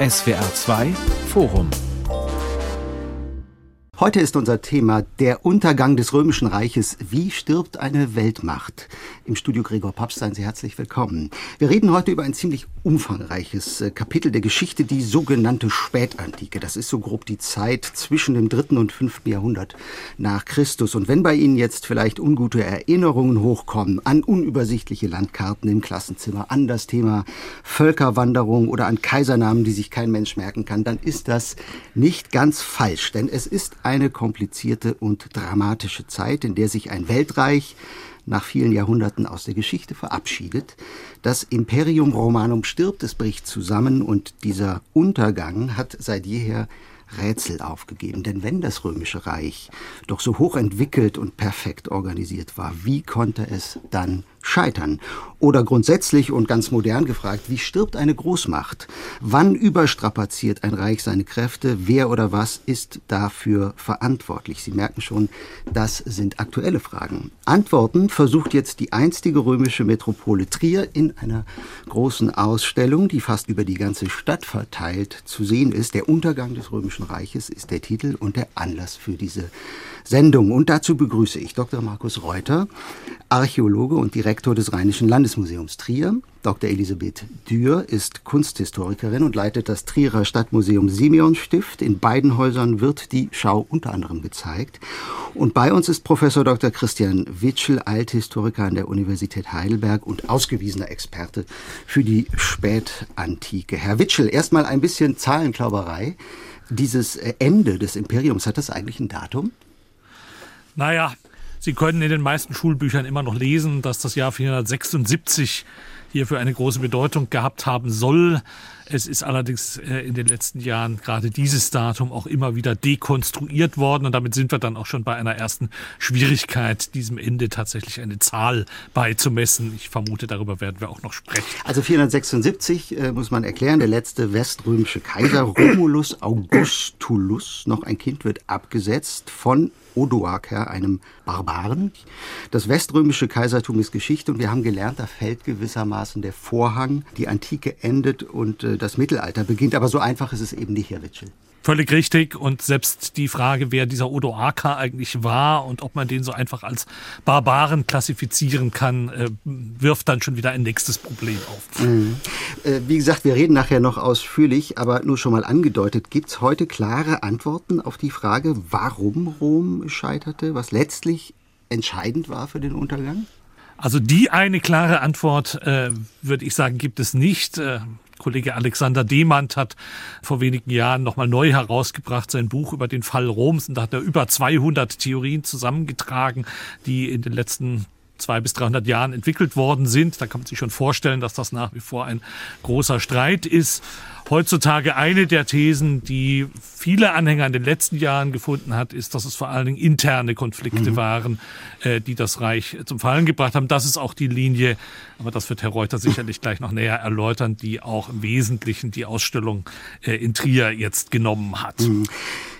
SWR 2 Forum Heute ist unser Thema der Untergang des Römischen Reiches. Wie stirbt eine Weltmacht? Im Studio Gregor Papst seien Sie herzlich willkommen. Wir reden heute über ein ziemlich umfangreiches äh, Kapitel der Geschichte, die sogenannte Spätantike. Das ist so grob die Zeit zwischen dem dritten und fünften Jahrhundert nach Christus. Und wenn bei Ihnen jetzt vielleicht ungute Erinnerungen hochkommen an unübersichtliche Landkarten im Klassenzimmer, an das Thema Völkerwanderung oder an Kaisernamen, die sich kein Mensch merken kann, dann ist das nicht ganz falsch, denn es ist eine komplizierte und dramatische Zeit, in der sich ein Weltreich nach vielen Jahrhunderten aus der Geschichte verabschiedet. Das Imperium Romanum stirbt, es bricht zusammen und dieser Untergang hat seit jeher Rätsel aufgegeben. Denn wenn das Römische Reich doch so hoch entwickelt und perfekt organisiert war, wie konnte es dann scheitern? Oder grundsätzlich und ganz modern gefragt, wie stirbt eine Großmacht? Wann überstrapaziert ein Reich seine Kräfte? Wer oder was ist dafür verantwortlich? Sie merken schon, das sind aktuelle Fragen. Antworten versucht jetzt die einstige römische Metropole Trier in einer großen Ausstellung, die fast über die ganze Stadt verteilt zu sehen ist. Der Untergang des Römischen Reiches ist der Titel und der Anlass für diese Sendung. Und dazu begrüße ich Dr. Markus Reuter, Archäologe und Direktor des Rheinischen Landesmuseums Trier. Dr. Elisabeth Dürr ist Kunsthistorikerin und leitet das Trierer Stadtmuseum Simeon Stift. In beiden Häusern wird die Schau unter anderem gezeigt. Und bei uns ist Professor Dr. Christian Witschel, Althistoriker an der Universität Heidelberg und ausgewiesener Experte für die Spätantike. Herr Witschel, erstmal ein bisschen Zahlenklauberei. Dieses Ende des Imperiums, hat das eigentlich ein Datum? Naja, Sie können in den meisten Schulbüchern immer noch lesen, dass das Jahr 476 hierfür eine große Bedeutung gehabt haben soll. Es ist allerdings äh, in den letzten Jahren gerade dieses Datum auch immer wieder dekonstruiert worden und damit sind wir dann auch schon bei einer ersten Schwierigkeit, diesem Ende tatsächlich eine Zahl beizumessen. Ich vermute, darüber werden wir auch noch sprechen. Also 476 äh, muss man erklären, der letzte weströmische Kaiser Romulus Augustulus, noch ein Kind, wird abgesetzt von Odoaker, einem Barbaren. Das weströmische Kaisertum ist Geschichte und wir haben gelernt, da fällt gewissermaßen der Vorhang. Die Antike endet und äh, das Mittelalter beginnt. Aber so einfach ist es eben nicht, Herr Witschel. Völlig richtig. Und selbst die Frage, wer dieser Odoaker eigentlich war und ob man den so einfach als Barbaren klassifizieren kann, äh, wirft dann schon wieder ein nächstes Problem auf. Mhm. Äh, wie gesagt, wir reden nachher noch ausführlich, aber nur schon mal angedeutet, gibt es heute klare Antworten auf die Frage, warum Rom scheiterte, was letztlich entscheidend war für den Untergang? Also die eine klare Antwort, äh, würde ich sagen, gibt es nicht. Äh, Kollege Alexander Demand hat vor wenigen Jahren nochmal neu herausgebracht sein Buch über den Fall Roms. Und da hat er über 200 Theorien zusammengetragen, die in den letzten zwei bis 300 Jahren entwickelt worden sind. Da kann man sich schon vorstellen, dass das nach wie vor ein großer Streit ist. Heutzutage eine der Thesen, die viele Anhänger in den letzten Jahren gefunden hat, ist, dass es vor allen Dingen interne Konflikte mhm. waren, äh, die das Reich zum Fallen gebracht haben. Das ist auch die Linie, aber das wird Herr Reuter sicherlich gleich noch näher erläutern, die auch im Wesentlichen die Ausstellung äh, in Trier jetzt genommen hat. Mhm.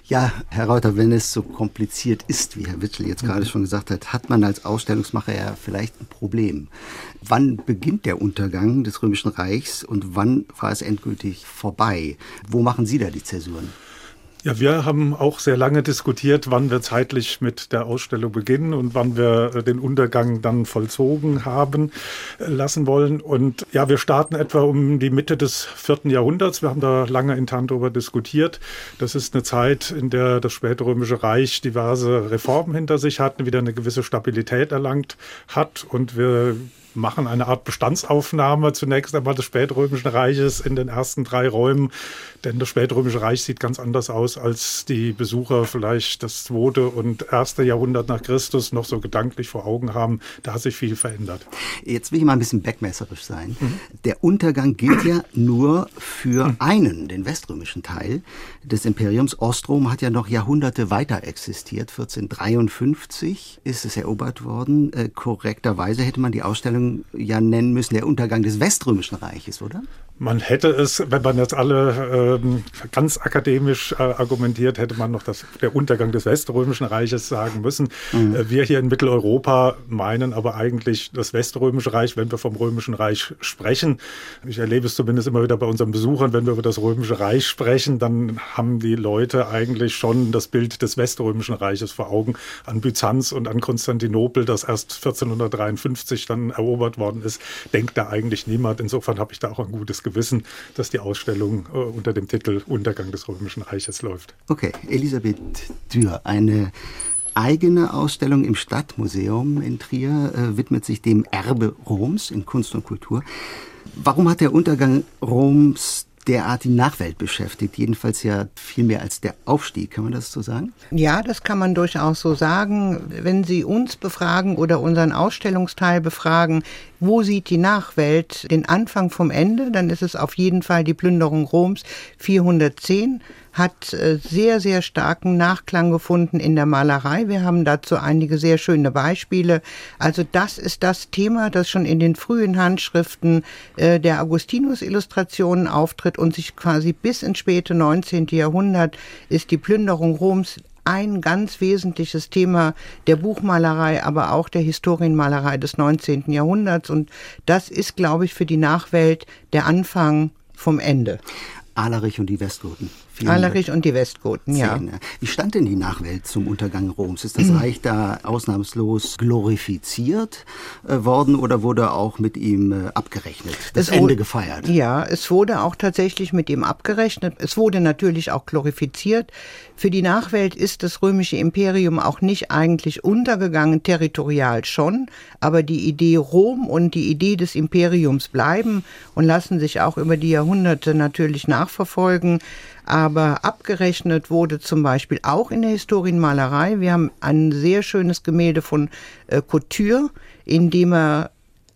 Ja, Herr Reuter, wenn es so kompliziert ist, wie Herr Witschel jetzt gerade schon gesagt hat, hat man als Ausstellungsmacher ja vielleicht ein Problem. Wann beginnt der Untergang des Römischen Reichs und wann war es endgültig vorbei? Wo machen Sie da die Zäsuren? Ja, wir haben auch sehr lange diskutiert, wann wir zeitlich mit der Ausstellung beginnen und wann wir äh, den Untergang dann vollzogen haben äh, lassen wollen. Und ja, wir starten etwa um die Mitte des vierten Jahrhunderts. Wir haben da lange intern darüber diskutiert. Das ist eine Zeit, in der das spätrömische Reich diverse Reformen hinter sich hat, wieder eine gewisse Stabilität erlangt hat und wir machen eine Art Bestandsaufnahme zunächst einmal des spätrömischen Reiches in den ersten drei Räumen, denn das spätrömische Reich sieht ganz anders aus, als die Besucher vielleicht das zweite und erste Jahrhundert nach Christus noch so gedanklich vor Augen haben. Da hat sich viel verändert. Jetzt will ich mal ein bisschen backmesserisch sein. Mhm. Der Untergang gilt ja nur für mhm. einen, den weströmischen Teil des Imperiums. Ostrom hat ja noch Jahrhunderte weiter existiert. 1453 ist es erobert worden. Äh, korrekterweise hätte man die Ausstellung ja nennen müssen, der Untergang des Weströmischen Reiches, oder? Man hätte es, wenn man jetzt alle ähm, ganz akademisch äh, argumentiert, hätte man noch das, der Untergang des Weströmischen Reiches sagen müssen. Mhm. Äh, wir hier in Mitteleuropa meinen aber eigentlich das Weströmische Reich, wenn wir vom Römischen Reich sprechen. Ich erlebe es zumindest immer wieder bei unseren Besuchern, wenn wir über das Römische Reich sprechen, dann haben die Leute eigentlich schon das Bild des Weströmischen Reiches vor Augen an Byzanz und an Konstantinopel, das erst 1453 dann erobert worden ist. Denkt da eigentlich niemand. Insofern habe ich da auch ein gutes Gewissen, dass die Ausstellung äh, unter dem Titel Untergang des Römischen Reiches läuft. Okay, Elisabeth Dürr, eine eigene Ausstellung im Stadtmuseum in Trier äh, widmet sich dem Erbe Roms in Kunst und Kultur. Warum hat der Untergang Roms derart die Nachwelt beschäftigt. Jedenfalls ja viel mehr als der Aufstieg. Kann man das so sagen? Ja, das kann man durchaus so sagen. Wenn Sie uns befragen oder unseren Ausstellungsteil befragen, wo sieht die Nachwelt den Anfang vom Ende, dann ist es auf jeden Fall die Plünderung Roms 410 hat äh, sehr, sehr starken Nachklang gefunden in der Malerei. Wir haben dazu einige sehr schöne Beispiele. Also das ist das Thema, das schon in den frühen Handschriften äh, der Augustinus-Illustrationen auftritt und sich quasi bis ins späte 19. Jahrhundert ist die Plünderung Roms ein ganz wesentliches Thema der Buchmalerei, aber auch der Historienmalerei des 19. Jahrhunderts. Und das ist, glaube ich, für die Nachwelt der Anfang vom Ende. Alerich und die Westgoten. Alerich und die Westgoten, ja. Wie stand denn die Nachwelt zum Untergang Roms? Ist das Reich da ausnahmslos glorifiziert äh, worden oder wurde auch mit ihm äh, abgerechnet, das es Ende gefeiert? Ja, es wurde auch tatsächlich mit ihm abgerechnet. Es wurde natürlich auch glorifiziert. Für die Nachwelt ist das römische Imperium auch nicht eigentlich untergegangen, territorial schon, aber die Idee Rom und die Idee des Imperiums bleiben und lassen sich auch über die Jahrhunderte natürlich nachverfolgen aber abgerechnet wurde zum Beispiel auch in der Historienmalerei. Wir haben ein sehr schönes Gemälde von äh, Couture, in dem er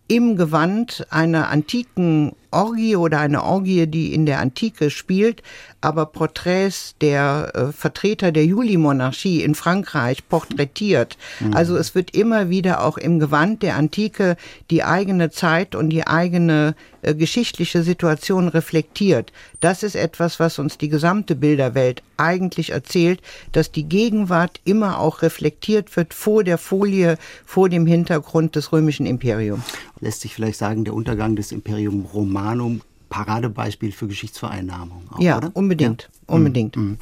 im Gewand einer antiken Orgie oder eine Orgie, die in der Antike spielt, aber Porträts der äh, Vertreter der Juli-Monarchie in Frankreich porträtiert. Mhm. Also es wird immer wieder auch im Gewand der Antike die eigene Zeit und die eigene äh, geschichtliche Situation reflektiert. Das ist etwas, was uns die gesamte Bilderwelt eigentlich erzählt, dass die Gegenwart immer auch reflektiert wird vor der Folie, vor dem Hintergrund des römischen Imperiums. Lässt sich vielleicht sagen, der Untergang des Imperium Romanum Paradebeispiel für Geschichtsvereinnahmung. Auch, ja, oder? unbedingt, ja. unbedingt. Mhm.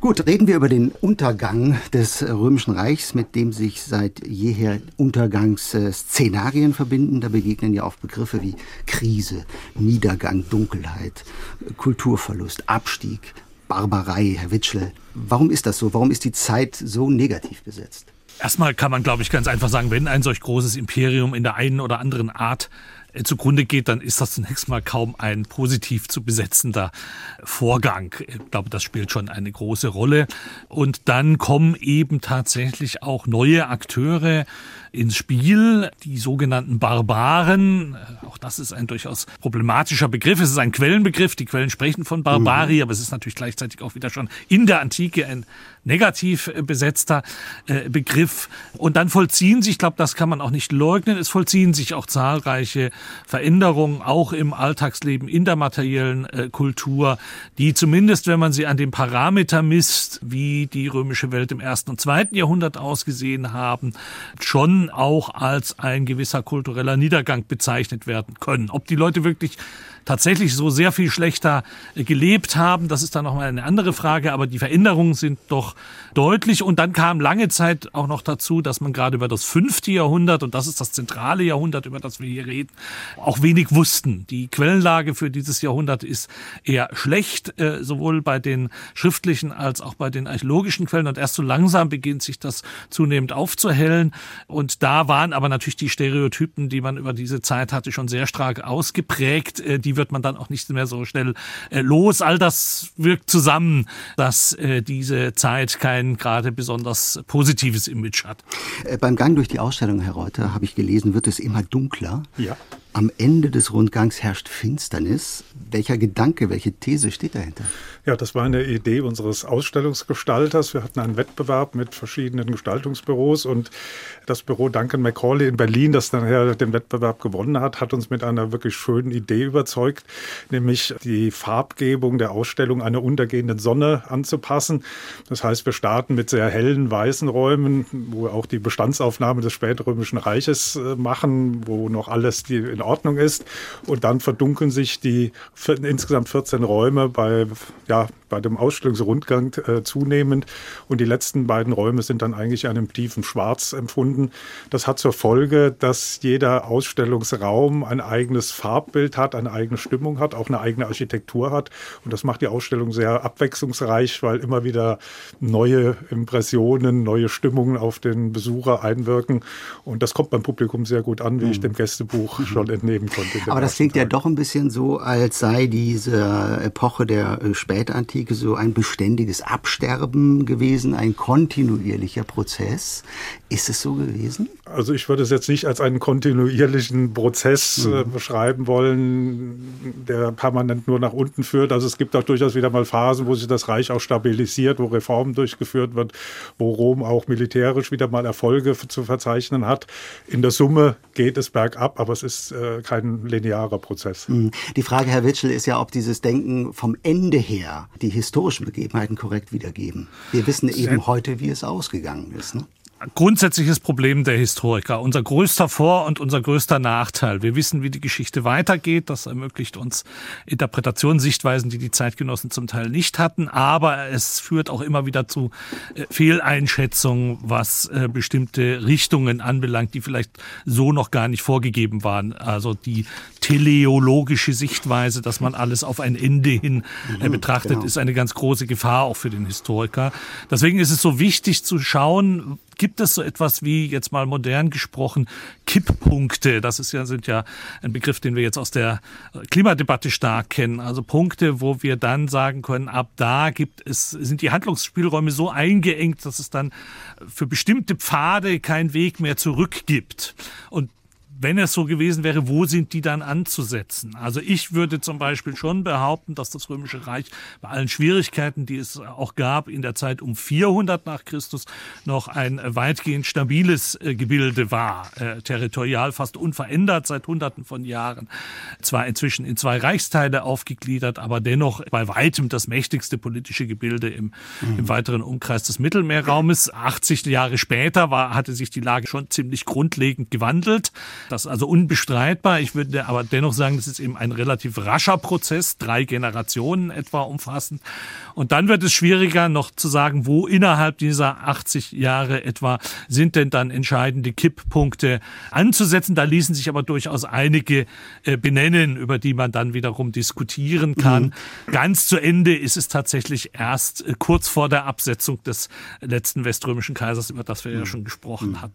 Gut, reden wir über den Untergang des Römischen Reichs, mit dem sich seit jeher Untergangsszenarien verbinden. Da begegnen ja auch Begriffe wie Krise, Niedergang, Dunkelheit, Kulturverlust, Abstieg, Barbarei, Herr Witschel. Warum ist das so? Warum ist die Zeit so negativ besetzt? Erstmal kann man, glaube ich, ganz einfach sagen, wenn ein solch großes Imperium in der einen oder anderen Art zugrunde geht, dann ist das zunächst mal kaum ein positiv zu besetzender Vorgang. Ich glaube, das spielt schon eine große Rolle. Und dann kommen eben tatsächlich auch neue Akteure ins Spiel, die sogenannten Barbaren. Auch das ist ein durchaus problematischer Begriff. Es ist ein Quellenbegriff. Die Quellen sprechen von Barbari, mhm. aber es ist natürlich gleichzeitig auch wieder schon in der Antike ein negativ besetzter äh, Begriff. Und dann vollziehen sich, ich glaube, das kann man auch nicht leugnen, es vollziehen sich auch zahlreiche Veränderungen, auch im Alltagsleben, in der materiellen äh, Kultur, die zumindest, wenn man sie an dem Parameter misst, wie die römische Welt im ersten und zweiten Jahrhundert ausgesehen haben, schon auch als ein gewisser kultureller Niedergang bezeichnet werden können. Ob die Leute wirklich tatsächlich so sehr viel schlechter gelebt haben. Das ist dann nochmal eine andere Frage, aber die Veränderungen sind doch deutlich. Und dann kam lange Zeit auch noch dazu, dass man gerade über das fünfte Jahrhundert, und das ist das zentrale Jahrhundert, über das wir hier reden, auch wenig wussten. Die Quellenlage für dieses Jahrhundert ist eher schlecht, äh, sowohl bei den schriftlichen als auch bei den archäologischen Quellen. Und erst so langsam beginnt sich das zunehmend aufzuhellen. Und da waren aber natürlich die Stereotypen, die man über diese Zeit hatte, schon sehr stark ausgeprägt. Äh, die wird man dann auch nicht mehr so schnell äh, los. All das wirkt zusammen, dass äh, diese Zeit kein gerade besonders positives Image hat. Äh, beim Gang durch die Ausstellung, Herr Reuter, habe ich gelesen, wird es immer dunkler. Ja. am Ende des Rundgangs herrscht Finsternis. Welcher Gedanke, welche These steht dahinter? Ja, das war eine Idee unseres Ausstellungsgestalters. Wir hatten einen Wettbewerb mit verschiedenen Gestaltungsbüros und das Büro Duncan McCauley in Berlin, das nachher den Wettbewerb gewonnen hat, hat uns mit einer wirklich schönen Idee überzeugt, nämlich die Farbgebung der Ausstellung einer untergehenden Sonne anzupassen. Das heißt, wir starten mit sehr hellen weißen Räumen, wo wir auch die Bestandsaufnahme des spätrömischen Reiches äh, machen, wo noch alles in Ordnung ist. Und dann verdunkeln sich die insgesamt 14 Räume bei ja, ja, bei dem Ausstellungsrundgang äh, zunehmend. Und die letzten beiden Räume sind dann eigentlich in einem tiefen Schwarz empfunden. Das hat zur Folge, dass jeder Ausstellungsraum ein eigenes Farbbild hat, eine eigene Stimmung hat, auch eine eigene Architektur hat. Und das macht die Ausstellung sehr abwechslungsreich, weil immer wieder neue Impressionen, neue Stimmungen auf den Besucher einwirken. Und das kommt beim Publikum sehr gut an, wie mhm. ich dem Gästebuch mhm. schon entnehmen konnte. Aber das klingt Tag. ja doch ein bisschen so, als sei diese Epoche der äh, Spätantike so ein beständiges Absterben gewesen, ein kontinuierlicher Prozess. Ist es so gewesen? Also ich würde es jetzt nicht als einen kontinuierlichen Prozess äh, mhm. beschreiben wollen, der permanent nur nach unten führt. Also es gibt auch durchaus wieder mal Phasen, wo sich das Reich auch stabilisiert, wo Reformen durchgeführt wird, wo Rom auch militärisch wieder mal Erfolge zu verzeichnen hat. In der Summe geht es bergab, aber es ist äh, kein linearer Prozess. Mhm. Die Frage, Herr Witschel, ist ja, ob dieses Denken vom Ende her her die historischen Begebenheiten korrekt wiedergeben. Wir wissen eben heute, wie es ausgegangen ist. Ne? Grundsätzliches Problem der Historiker. Unser größter Vor- und unser größter Nachteil. Wir wissen, wie die Geschichte weitergeht. Das ermöglicht uns Interpretationen, Sichtweisen, die die Zeitgenossen zum Teil nicht hatten. Aber es führt auch immer wieder zu äh, Fehleinschätzungen, was äh, bestimmte Richtungen anbelangt, die vielleicht so noch gar nicht vorgegeben waren. Also die teleologische Sichtweise, dass man alles auf ein Ende hin äh, mhm, betrachtet, genau. ist eine ganz große Gefahr auch für den Historiker. Deswegen ist es so wichtig zu schauen, Gibt es so etwas wie, jetzt mal modern gesprochen, Kipppunkte? Das ist ja, sind ja ein Begriff, den wir jetzt aus der Klimadebatte stark kennen. Also Punkte, wo wir dann sagen können, ab da gibt es, sind die Handlungsspielräume so eingeengt, dass es dann für bestimmte Pfade keinen Weg mehr zurück gibt. Und wenn es so gewesen wäre, wo sind die dann anzusetzen? Also ich würde zum Beispiel schon behaupten, dass das Römische Reich bei allen Schwierigkeiten, die es auch gab in der Zeit um 400 nach Christus, noch ein weitgehend stabiles äh, Gebilde war, äh, territorial fast unverändert seit Hunderten von Jahren. Zwar inzwischen in zwei Reichsteile aufgegliedert, aber dennoch bei weitem das mächtigste politische Gebilde im, mhm. im weiteren Umkreis des Mittelmeerraumes. 80 Jahre später war, hatte sich die Lage schon ziemlich grundlegend gewandelt. Das ist also unbestreitbar. Ich würde aber dennoch sagen, das ist eben ein relativ rascher Prozess, drei Generationen etwa umfassend. Und dann wird es schwieriger noch zu sagen, wo innerhalb dieser 80 Jahre etwa sind denn dann entscheidende Kipppunkte anzusetzen. Da ließen sich aber durchaus einige äh, benennen, über die man dann wiederum diskutieren kann. Mhm. Ganz zu Ende ist es tatsächlich erst äh, kurz vor der Absetzung des letzten weströmischen Kaisers, über das wir mhm. ja schon gesprochen mhm. hatten.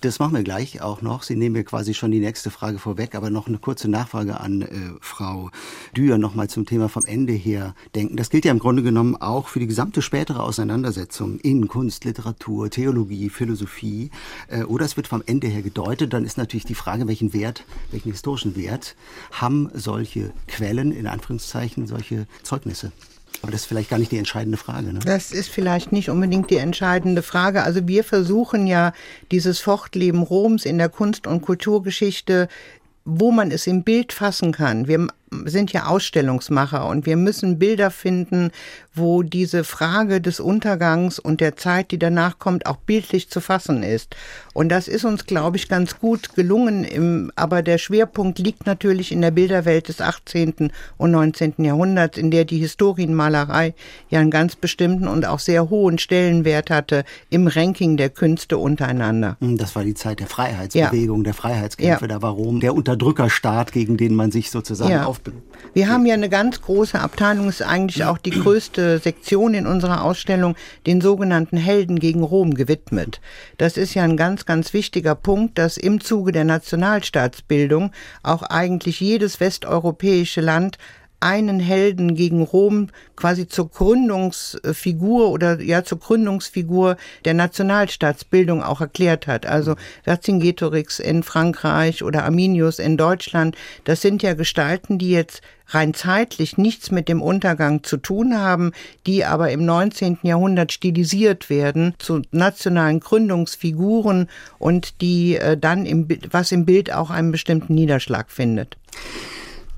Das machen wir gleich auch noch. Sie nehmen mir quasi quasi schon die nächste Frage vorweg, aber noch eine kurze Nachfrage an äh, Frau Dürr nochmal zum Thema vom Ende her denken. Das gilt ja im Grunde genommen auch für die gesamte spätere Auseinandersetzung in Kunst, Literatur, Theologie, Philosophie. Äh, oder es wird vom Ende her gedeutet. Dann ist natürlich die Frage, welchen Wert, welchen historischen Wert haben solche Quellen, in Anführungszeichen, solche Zeugnisse? Aber das ist vielleicht gar nicht die entscheidende Frage. Ne? Das ist vielleicht nicht unbedingt die entscheidende Frage. Also wir versuchen ja dieses Fortleben Roms in der Kunst- und Kulturgeschichte wo man es im Bild fassen kann. Wir sind ja Ausstellungsmacher und wir müssen Bilder finden, wo diese Frage des Untergangs und der Zeit, die danach kommt, auch bildlich zu fassen ist. Und das ist uns, glaube ich, ganz gut gelungen. Im, aber der Schwerpunkt liegt natürlich in der Bilderwelt des 18. und 19. Jahrhunderts, in der die Historienmalerei ja einen ganz bestimmten und auch sehr hohen Stellenwert hatte im Ranking der Künste untereinander. Hm, das war die Zeit der Freiheitsbewegung, ja. der Freiheitskämpfe. Ja. Da war Rom der Unterdrückerstaat, gegen den man sich sozusagen ja. auf wir haben ja eine ganz große Abteilung, ist eigentlich auch die größte Sektion in unserer Ausstellung, den sogenannten Helden gegen Rom gewidmet. Das ist ja ein ganz, ganz wichtiger Punkt, dass im Zuge der Nationalstaatsbildung auch eigentlich jedes westeuropäische Land einen Helden gegen Rom quasi zur Gründungsfigur oder ja zur Gründungsfigur der Nationalstaatsbildung auch erklärt hat. Also Vercingetorix in Frankreich oder Arminius in Deutschland, das sind ja Gestalten, die jetzt rein zeitlich nichts mit dem Untergang zu tun haben, die aber im 19. Jahrhundert stilisiert werden zu nationalen Gründungsfiguren und die äh, dann im, was im Bild auch einen bestimmten Niederschlag findet.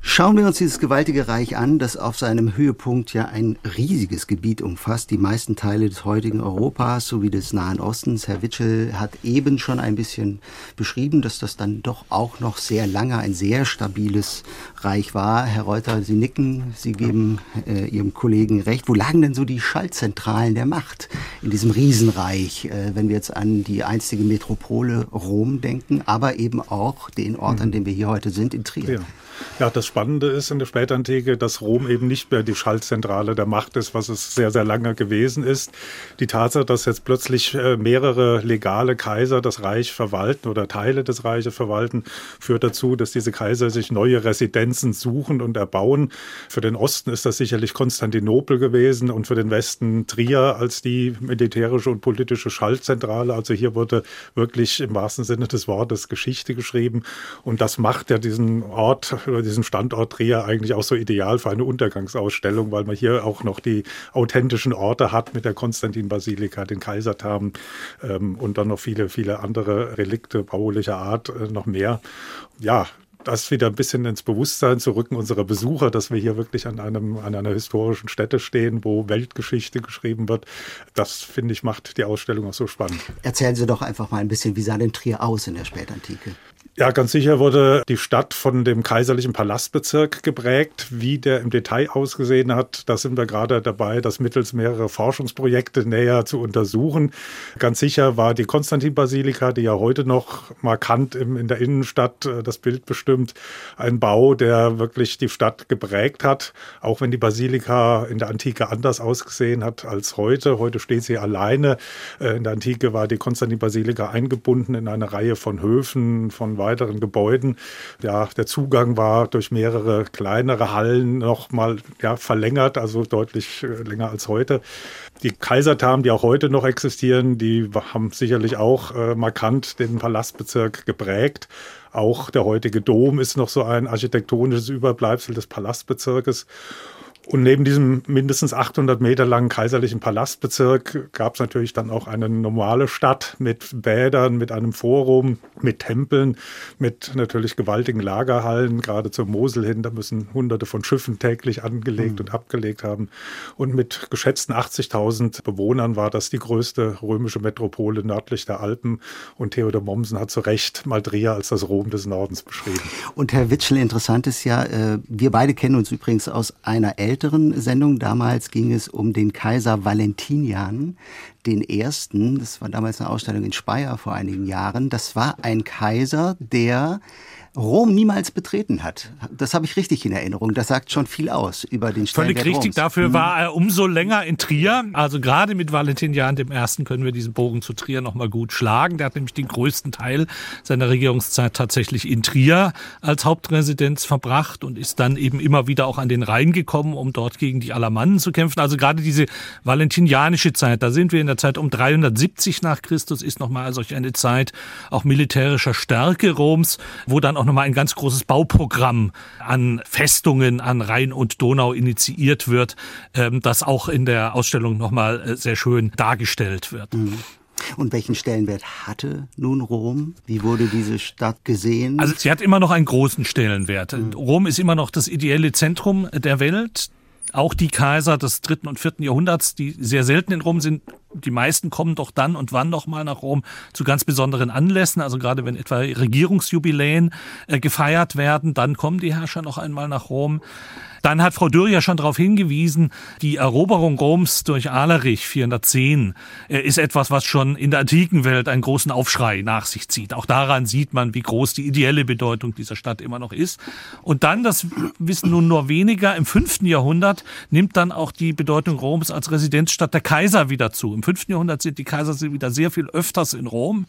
Schauen wir uns dieses gewaltige Reich an, das auf seinem Höhepunkt ja ein riesiges Gebiet umfasst, die meisten Teile des heutigen Europas sowie des Nahen Ostens. Herr Witschel hat eben schon ein bisschen beschrieben, dass das dann doch auch noch sehr lange ein sehr stabiles Reich war. Herr Reuter, Sie nicken, Sie geben äh, Ihrem Kollegen recht. Wo lagen denn so die Schaltzentralen der Macht in diesem Riesenreich, äh, wenn wir jetzt an die einstige Metropole Rom denken, aber eben auch den Ort, an dem wir hier heute sind, in Trier? Ja. Ja, das Spannende ist in der Spätantike, dass Rom eben nicht mehr die Schaltzentrale der Macht ist, was es sehr, sehr lange gewesen ist. Die Tatsache, dass jetzt plötzlich äh, mehrere legale Kaiser das Reich verwalten oder Teile des Reiches verwalten, führt dazu, dass diese Kaiser sich neue Residenzen suchen und erbauen. Für den Osten ist das sicherlich Konstantinopel gewesen und für den Westen Trier als die militärische und politische Schaltzentrale. Also hier wurde wirklich im wahrsten Sinne des Wortes Geschichte geschrieben. Und das macht ja diesen Ort oder diesen Standort Trier eigentlich auch so ideal für eine Untergangsausstellung, weil man hier auch noch die authentischen Orte hat mit der Konstantin-Basilika, den Kaisertamen ähm, und dann noch viele, viele andere Relikte baulicher Art äh, noch mehr. Ja, das wieder ein bisschen ins Bewusstsein zu rücken unserer Besucher, dass wir hier wirklich an, einem, an einer historischen Stätte stehen, wo Weltgeschichte geschrieben wird. Das, finde ich, macht die Ausstellung auch so spannend. Erzählen Sie doch einfach mal ein bisschen, wie sah denn Trier aus in der Spätantike? Ja, ganz sicher wurde die Stadt von dem kaiserlichen Palastbezirk geprägt. Wie der im Detail ausgesehen hat, da sind wir gerade dabei, das mittels mehrerer Forschungsprojekte näher zu untersuchen. Ganz sicher war die Konstantin-Basilika, die ja heute noch markant im, in der Innenstadt äh, das Bild bestimmt, ein Bau, der wirklich die Stadt geprägt hat. Auch wenn die Basilika in der Antike anders ausgesehen hat als heute. Heute steht sie alleine. Äh, in der Antike war die Konstantin-Basilika eingebunden in eine Reihe von Höfen, von weiteren Gebäuden. Ja, der Zugang war durch mehrere kleinere Hallen noch mal ja, verlängert, also deutlich äh, länger als heute. Die Kaisertamen, die auch heute noch existieren, die haben sicherlich auch äh, markant den Palastbezirk geprägt. Auch der heutige Dom ist noch so ein architektonisches Überbleibsel des Palastbezirkes. Und neben diesem mindestens 800 Meter langen kaiserlichen Palastbezirk gab es natürlich dann auch eine normale Stadt mit Bädern, mit einem Forum, mit Tempeln, mit natürlich gewaltigen Lagerhallen, gerade zur Mosel hin. Da müssen hunderte von Schiffen täglich angelegt mhm. und abgelegt haben. Und mit geschätzten 80.000 Bewohnern war das die größte römische Metropole nördlich der Alpen. Und Theodor Mommsen hat zu Recht Maldria als das Rom des Nordens beschrieben. Und Herr Witschel, interessant ist ja, äh, wir beide kennen uns übrigens aus einer älteren älteren Sendung. Damals ging es um den Kaiser Valentinian, den ersten. Das war damals eine Ausstellung in Speyer vor einigen Jahren. Das war ein Kaiser, der Rom niemals betreten hat. Das habe ich richtig in Erinnerung. Das sagt schon viel aus über den Stellenwert Völlig richtig. Roms. Dafür mhm. war er umso länger in Trier. Also gerade mit Valentinian I. können wir diesen Bogen zu Trier nochmal gut schlagen. Der hat nämlich den größten Teil seiner Regierungszeit tatsächlich in Trier als Hauptresidenz verbracht und ist dann eben immer wieder auch an den Rhein gekommen, um dort gegen die Alamannen zu kämpfen. Also gerade diese valentinianische Zeit, da sind wir in der Zeit um 370 nach Christus, ist nochmal solch eine Zeit auch militärischer Stärke Roms, wo dann auch nochmal ein ganz großes Bauprogramm an Festungen an Rhein und Donau initiiert wird, ähm, das auch in der Ausstellung nochmal äh, sehr schön dargestellt wird. Mhm. Und welchen Stellenwert hatte nun Rom? Wie wurde diese Stadt gesehen? Also sie hat immer noch einen großen Stellenwert. Mhm. Rom ist immer noch das ideelle Zentrum der Welt. Auch die Kaiser des dritten und vierten Jahrhunderts, die sehr selten in Rom sind, die meisten kommen doch dann und wann noch mal nach Rom zu ganz besonderen Anlässen. Also gerade wenn etwa Regierungsjubiläen äh, gefeiert werden, dann kommen die Herrscher noch einmal nach Rom. Dann hat Frau Dürr ja schon darauf hingewiesen, die Eroberung Roms durch Alerich 410 äh, ist etwas, was schon in der antiken Welt einen großen Aufschrei nach sich zieht. Auch daran sieht man, wie groß die ideelle Bedeutung dieser Stadt immer noch ist. Und dann, das wissen nun nur weniger, im fünften Jahrhundert nimmt dann auch die Bedeutung Roms als Residenzstadt der Kaiser wieder zu. Im fünften Jahrhundert sind die Kaiser wieder sehr viel öfters in Rom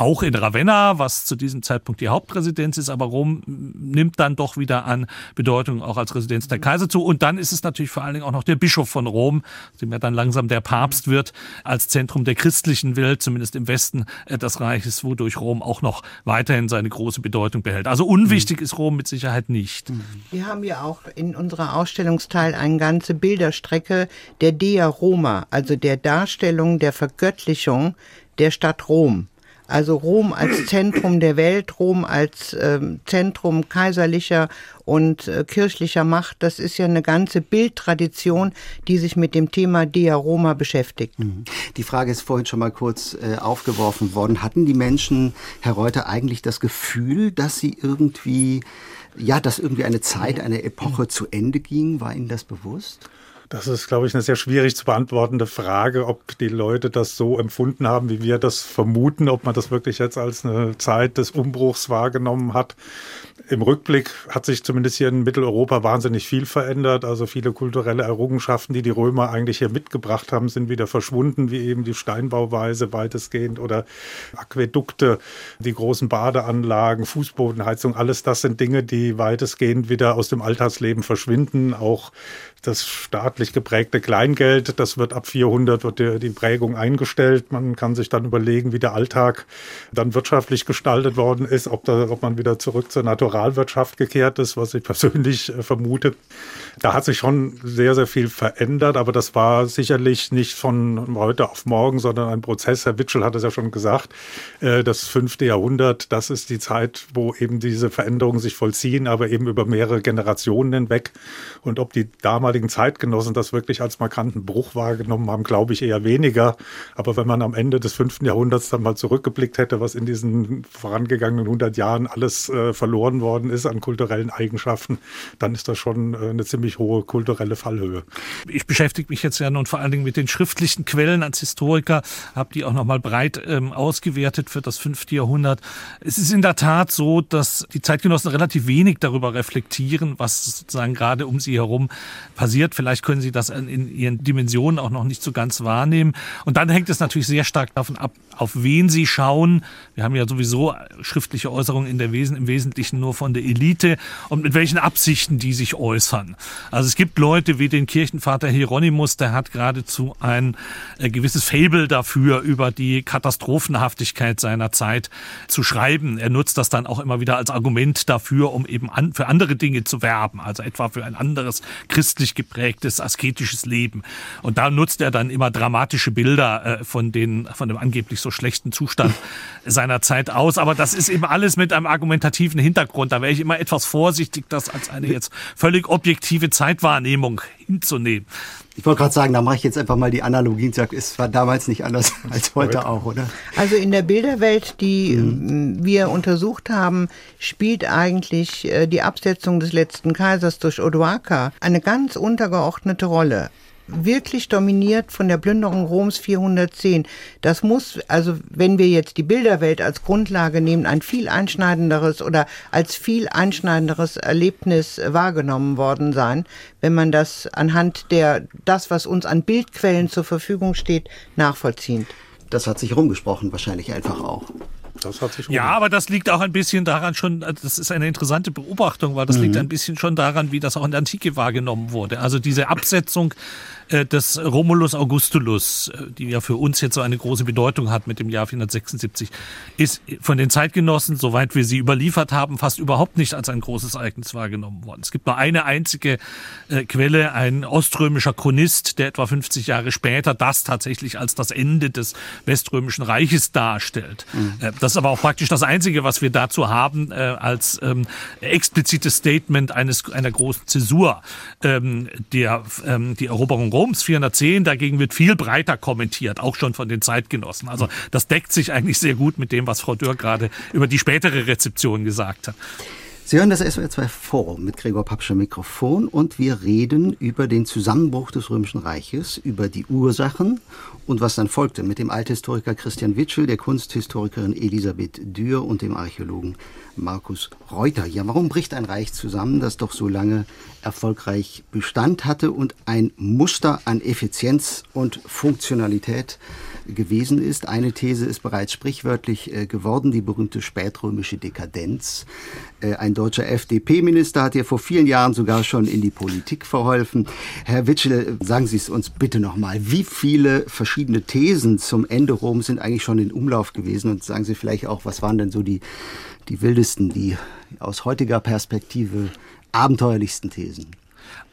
auch in Ravenna, was zu diesem Zeitpunkt die Hauptresidenz ist, aber Rom nimmt dann doch wieder an Bedeutung auch als Residenz der Kaiser zu. Und dann ist es natürlich vor allen Dingen auch noch der Bischof von Rom, dem ja dann langsam der Papst wird, als Zentrum der christlichen Welt, zumindest im Westen äh, des Reiches, wodurch Rom auch noch weiterhin seine große Bedeutung behält. Also unwichtig ist Rom mit Sicherheit nicht. Wir haben ja auch in unserer Ausstellungsteil eine ganze Bilderstrecke der Dea Roma, also der Darstellung der Vergöttlichung der Stadt Rom. Also Rom als Zentrum der Welt, Rom als äh, Zentrum kaiserlicher und äh, kirchlicher Macht, das ist ja eine ganze Bildtradition, die sich mit dem Thema Dea Roma beschäftigt. Mhm. Die Frage ist vorhin schon mal kurz äh, aufgeworfen worden. Hatten die Menschen, Herr Reuter, eigentlich das Gefühl, dass sie irgendwie, ja, dass irgendwie eine Zeit, eine Epoche zu Ende ging? War Ihnen das bewusst? Das ist, glaube ich, eine sehr schwierig zu beantwortende Frage, ob die Leute das so empfunden haben, wie wir das vermuten, ob man das wirklich jetzt als eine Zeit des Umbruchs wahrgenommen hat im Rückblick hat sich zumindest hier in Mitteleuropa wahnsinnig viel verändert. Also viele kulturelle Errungenschaften, die die Römer eigentlich hier mitgebracht haben, sind wieder verschwunden, wie eben die Steinbauweise weitestgehend oder Aquädukte, die großen Badeanlagen, Fußbodenheizung. Alles das sind Dinge, die weitestgehend wieder aus dem Alltagsleben verschwinden. Auch das staatlich geprägte Kleingeld, das wird ab 400 wird die, Prägung eingestellt. Man kann sich dann überlegen, wie der Alltag dann wirtschaftlich gestaltet worden ist, ob, da, ob man wieder zurück zur Naturalwirtschaft gekehrt ist, was ich persönlich äh, vermute. Da hat sich schon sehr, sehr viel verändert, aber das war sicherlich nicht von heute auf morgen, sondern ein Prozess. Herr Witschel hat es ja schon gesagt, äh, das fünfte Jahrhundert, das ist die Zeit, wo eben diese Veränderungen sich vollziehen, aber eben über mehrere Generationen hinweg. Und ob die damaligen Zeitgenossen das wirklich als markanten Bruch wahrgenommen haben, glaube ich eher weniger. Aber wenn man am Ende des fünften Jahrhunderts dann mal zurückgeblickt hätte, was in diesen vorangegangenen 100 Jahren alles äh, verloren worden ist an kulturellen Eigenschaften, dann ist das schon äh, eine ziemlich hohe kulturelle Fallhöhe. Ich beschäftige mich jetzt ja nun vor allen Dingen mit den schriftlichen Quellen als Historiker, habe die auch nochmal breit ähm, ausgewertet für das fünfte Jahrhundert. Es ist in der Tat so, dass die Zeitgenossen relativ wenig darüber reflektieren, was sozusagen gerade um sie herum passiert. Vielleicht können sie das in, ihren Dimensionen auch noch nicht so ganz wahrnehmen. Und dann hängt es natürlich sehr stark davon ab, auf wen sie schauen. Wir haben ja sowieso schriftliche Äußerungen in der Wesen, im Wesentlichen nur von der Elite und mit welchen Absichten die sich äußern. Also es gibt Leute wie den Kirchenvater Hieronymus, der hat geradezu ein äh, gewisses Fable dafür, über die Katastrophenhaftigkeit seiner Zeit zu schreiben. Er nutzt das dann auch immer wieder als Argument dafür, um eben an, für andere Dinge zu werben, also etwa für ein anderes christlich geprägtes asketisches Leben. Und da nutzt er dann immer dramatische Bilder äh, von den von dem angeblich so schlechten Zustand seiner Zeit aus. Aber das ist eben alles mit einem argumentativen Hintergrund. Da wäre ich immer etwas vorsichtig, das als eine jetzt völlig objektive objektive Zeitwahrnehmung hinzunehmen. Ich wollte gerade sagen, da mache ich jetzt einfach mal die Analogie und sage, es war damals nicht anders als heute auch, oder? Also in der Bilderwelt, die mhm. wir untersucht haben, spielt eigentlich äh, die Absetzung des letzten Kaisers durch Odoaker eine ganz untergeordnete Rolle wirklich dominiert von der Plünderung Roms 410. Das muss, also wenn wir jetzt die Bilderwelt als Grundlage nehmen, ein viel einschneidenderes oder als viel einschneidenderes Erlebnis wahrgenommen worden sein, wenn man das anhand der, das, was uns an Bildquellen zur Verfügung steht, nachvollzieht. Das hat sich rumgesprochen, wahrscheinlich einfach auch. Das hat sich ja, aber das liegt auch ein bisschen daran schon, das ist eine interessante Beobachtung, weil das mhm. liegt ein bisschen schon daran, wie das auch in der Antike wahrgenommen wurde. Also diese Absetzung äh, des Romulus Augustulus, äh, die ja für uns jetzt so eine große Bedeutung hat mit dem Jahr 476, ist von den Zeitgenossen, soweit wir sie überliefert haben, fast überhaupt nicht als ein großes Ereignis wahrgenommen worden. Es gibt nur eine einzige äh, Quelle, ein oströmischer Chronist, der etwa 50 Jahre später das tatsächlich als das Ende des Weströmischen Reiches darstellt. Mhm. Das ist aber auch praktisch das Einzige, was wir dazu haben als ähm, explizites Statement eines einer großen Zäsur, ähm, der ähm, die Eroberung Roms 410 dagegen wird viel breiter kommentiert, auch schon von den Zeitgenossen. Also das deckt sich eigentlich sehr gut mit dem, was Frau Dürr gerade über die spätere Rezeption gesagt hat. Sie hören das SWR2 Forum mit Gregor Papscher Mikrofon und wir reden über den Zusammenbruch des Römischen Reiches, über die Ursachen und was dann folgte mit dem Althistoriker Christian Witschel, der Kunsthistorikerin Elisabeth Dürr und dem Archäologen Markus Reuter. Ja, warum bricht ein Reich zusammen, das doch so lange erfolgreich Bestand hatte und ein Muster an Effizienz und Funktionalität gewesen ist. Eine These ist bereits sprichwörtlich äh, geworden, die berühmte spätrömische Dekadenz. Äh, ein deutscher FDP-Minister hat ja vor vielen Jahren sogar schon in die Politik verholfen. Herr Witschel, sagen Sie es uns bitte nochmal. Wie viele verschiedene Thesen zum Ende Roms sind eigentlich schon in Umlauf gewesen? Und sagen Sie vielleicht auch, was waren denn so die, die wildesten, die aus heutiger Perspektive abenteuerlichsten Thesen?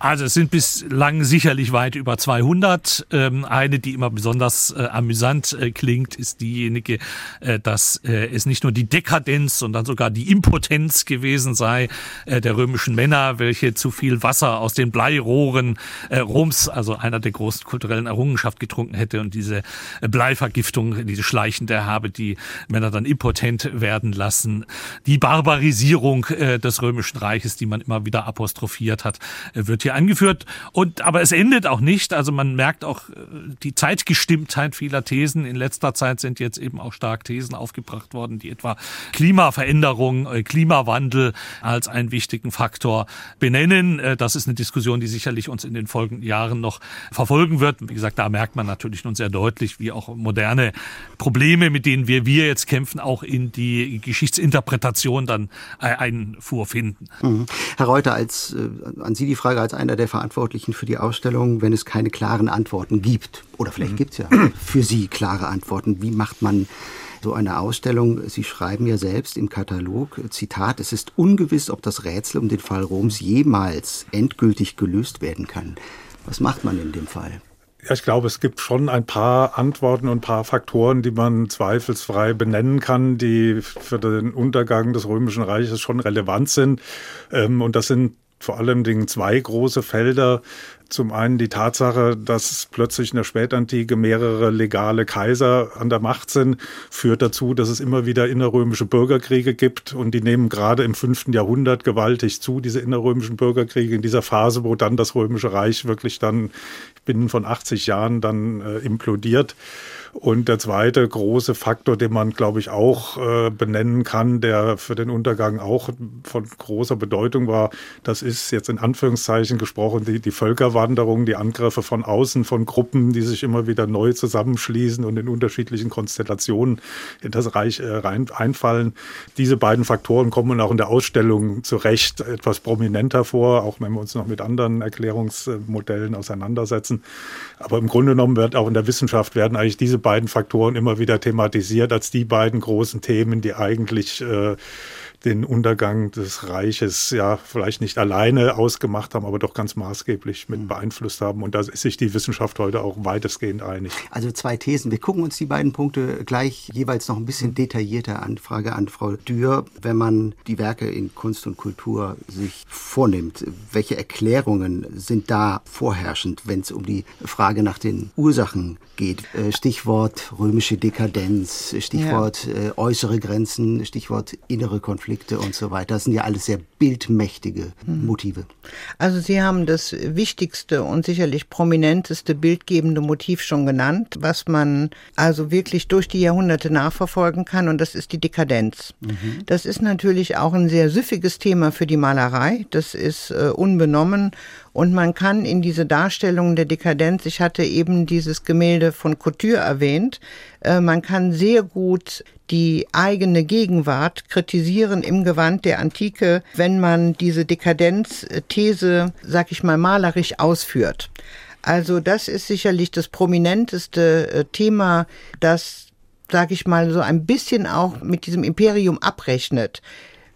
Also es sind bislang sicherlich weit über 200. Ähm, eine, die immer besonders äh, amüsant äh, klingt, ist diejenige, äh, dass es nicht nur die Dekadenz, sondern sogar die Impotenz gewesen sei der römischen Männer, welche zu viel Wasser aus den Bleirohren Roms, also einer der großen kulturellen Errungenschaften, getrunken hätte und diese Bleivergiftung, diese schleichende habe die Männer dann impotent werden lassen. Die Barbarisierung des römischen Reiches, die man immer wieder apostrophiert hat, wird hier angeführt. Und, aber es endet auch nicht. Also man merkt auch äh, die Zeitgestimmtheit vieler Thesen. In letzter Zeit sind jetzt eben auch stark Thesen aufgebracht worden, die etwa Klimaveränderung, äh, Klimawandel als einen wichtigen Faktor benennen. Äh, das ist eine Diskussion, die sicherlich uns in den folgenden Jahren noch verfolgen wird. Wie gesagt, da merkt man natürlich nun sehr deutlich, wie auch moderne Probleme, mit denen wir, wir jetzt kämpfen, auch in die Geschichtsinterpretation dann Einfuhr finden. Mhm. Herr Reuter, als, äh, an Sie die Frage als einer der Verantwortlichen für die Ausstellung, wenn es keine klaren Antworten gibt, oder vielleicht mhm. gibt es ja für Sie klare Antworten, wie macht man so eine Ausstellung? Sie schreiben ja selbst im Katalog, Zitat, es ist ungewiss, ob das Rätsel um den Fall Roms jemals endgültig gelöst werden kann. Was macht man in dem Fall? Ja, ich glaube, es gibt schon ein paar Antworten und ein paar Faktoren, die man zweifelsfrei benennen kann, die für den Untergang des Römischen Reiches schon relevant sind. Ähm, und das sind vor allem Dingen zwei große Felder. Zum einen die Tatsache, dass plötzlich in der Spätantike mehrere legale Kaiser an der Macht sind, führt dazu, dass es immer wieder innerrömische Bürgerkriege gibt und die nehmen gerade im fünften Jahrhundert gewaltig zu, diese innerrömischen Bürgerkriege in dieser Phase, wo dann das Römische Reich wirklich dann binnen von 80 Jahren dann äh, implodiert. Und der zweite große Faktor, den man, glaube ich, auch äh, benennen kann, der für den Untergang auch von großer Bedeutung war, das ist jetzt in Anführungszeichen gesprochen, die, die Völkerwanderung, die Angriffe von außen, von Gruppen, die sich immer wieder neu zusammenschließen und in unterschiedlichen Konstellationen in das Reich äh, rein, einfallen. Diese beiden Faktoren kommen auch in der Ausstellung zu Recht etwas prominenter vor, auch wenn wir uns noch mit anderen Erklärungsmodellen auseinandersetzen. Aber im Grunde genommen wird auch in der Wissenschaft werden eigentlich diese beiden Faktoren immer wieder thematisiert als die beiden großen Themen, die eigentlich äh, den Untergang des Reiches ja vielleicht nicht alleine ausgemacht haben, aber doch ganz maßgeblich mit mhm. beeinflusst haben. Und da ist sich die Wissenschaft heute auch weitestgehend einig. Also zwei Thesen. Wir gucken uns die beiden Punkte gleich jeweils noch ein bisschen mhm. detaillierter an. Frage an Frau Dürr. Wenn man die Werke in Kunst und Kultur sich vornimmt, welche Erklärungen sind da vorherrschend, wenn es um die Frage nach den Ursachen geht? Äh, Stichwort römische Dekadenz, Stichwort ja. Äh, äußere Grenzen, Stichwort innere Konflikte. Konflikte und so weiter. Das sind ja alles sehr bildmächtige hm. Motive. Also Sie haben das wichtigste und sicherlich prominenteste bildgebende Motiv schon genannt, was man also wirklich durch die Jahrhunderte nachverfolgen kann und das ist die Dekadenz. Mhm. Das ist natürlich auch ein sehr süffiges Thema für die Malerei. Das ist äh, unbenommen und man kann in diese Darstellung der Dekadenz, ich hatte eben dieses Gemälde von Couture erwähnt, äh, man kann sehr gut die eigene Gegenwart kritisieren im Gewand der Antike, wenn man diese Dekadenzthese, sag ich mal, malerisch ausführt. Also das ist sicherlich das prominenteste äh, Thema, das, sag ich mal, so ein bisschen auch mit diesem Imperium abrechnet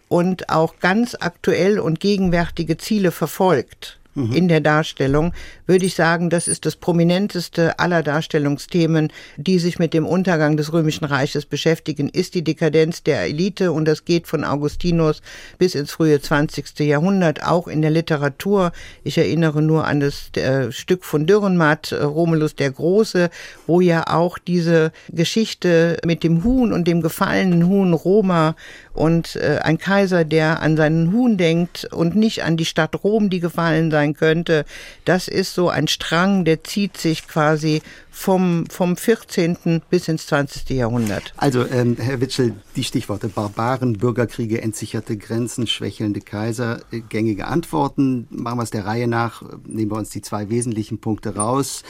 und auch ganz aktuell und gegenwärtige Ziele verfolgt. Mhm. in der Darstellung, würde ich sagen, das ist das prominenteste aller Darstellungsthemen, die sich mit dem Untergang des Römischen Reiches beschäftigen, ist die Dekadenz der Elite und das geht von Augustinus bis ins frühe 20. Jahrhundert, auch in der Literatur. Ich erinnere nur an das äh, Stück von Dürrenmatt, äh, Romulus der Große, wo ja auch diese Geschichte mit dem Huhn und dem gefallenen Huhn Roma und äh, ein Kaiser, der an seinen Huhn denkt und nicht an die Stadt Rom, die gefallen sein könnte, das ist so ein Strang, der zieht sich quasi vom, vom 14. bis ins 20. Jahrhundert. Also, ähm, Herr Witschel, die Stichworte Barbaren, Bürgerkriege, entsicherte Grenzen, schwächelnde Kaiser, äh, gängige Antworten. Machen wir es der Reihe nach, nehmen wir uns die zwei wesentlichen Punkte raus.